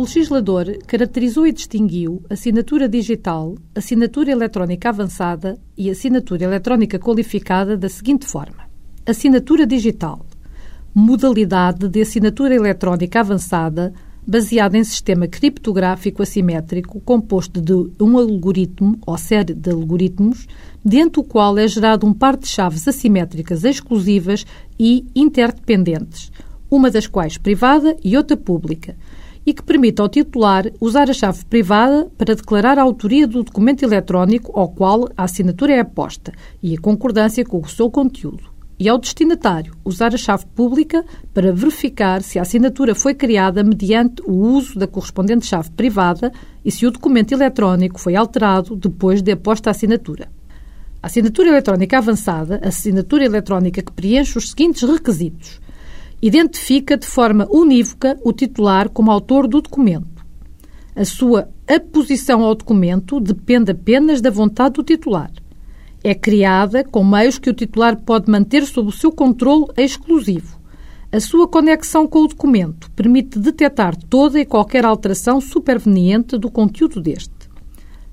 legislador caracterizou e distinguiu assinatura digital, assinatura eletrónica avançada e assinatura eletrónica qualificada da seguinte forma: assinatura digital, modalidade de assinatura eletrónica avançada baseada em sistema criptográfico assimétrico composto de um algoritmo ou série de algoritmos, dentro do qual é gerado um par de chaves assimétricas exclusivas e interdependentes, uma das quais privada e outra pública, e que permite ao titular usar a chave privada para declarar a autoria do documento eletrónico ao qual a assinatura é aposta e a concordância com o seu conteúdo e ao destinatário usar a chave pública para verificar se a assinatura foi criada mediante o uso da correspondente chave privada e se o documento eletrónico foi alterado depois de aposta a assinatura. A assinatura eletrónica avançada, a assinatura eletrónica que preenche os seguintes requisitos. Identifica de forma unívoca o titular como autor do documento. A sua aposição ao documento depende apenas da vontade do titular é criada com meios que o titular pode manter sob o seu controle exclusivo. A sua conexão com o documento permite detectar toda e qualquer alteração superveniente do conteúdo deste.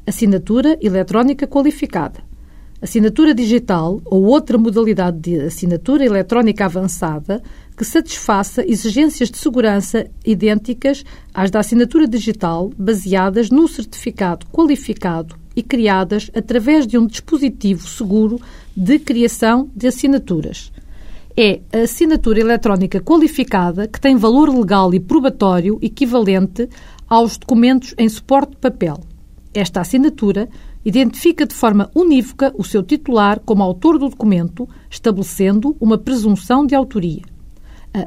Assinatura eletrónica qualificada. Assinatura digital ou outra modalidade de assinatura eletrónica avançada que satisfaça exigências de segurança idênticas às da assinatura digital baseadas num certificado qualificado e criadas através de um dispositivo seguro de criação de assinaturas. É a assinatura eletrónica qualificada que tem valor legal e probatório equivalente aos documentos em suporte de papel. Esta assinatura identifica de forma unívoca o seu titular como autor do documento, estabelecendo uma presunção de autoria.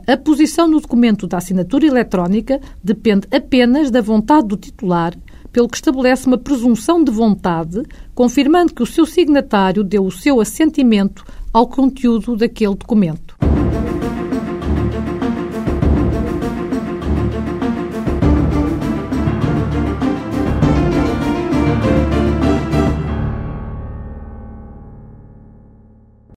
A posição no documento da assinatura eletrónica depende apenas da vontade do titular pelo que estabelece uma presunção de vontade, confirmando que o seu signatário deu o seu assentimento ao conteúdo daquele documento.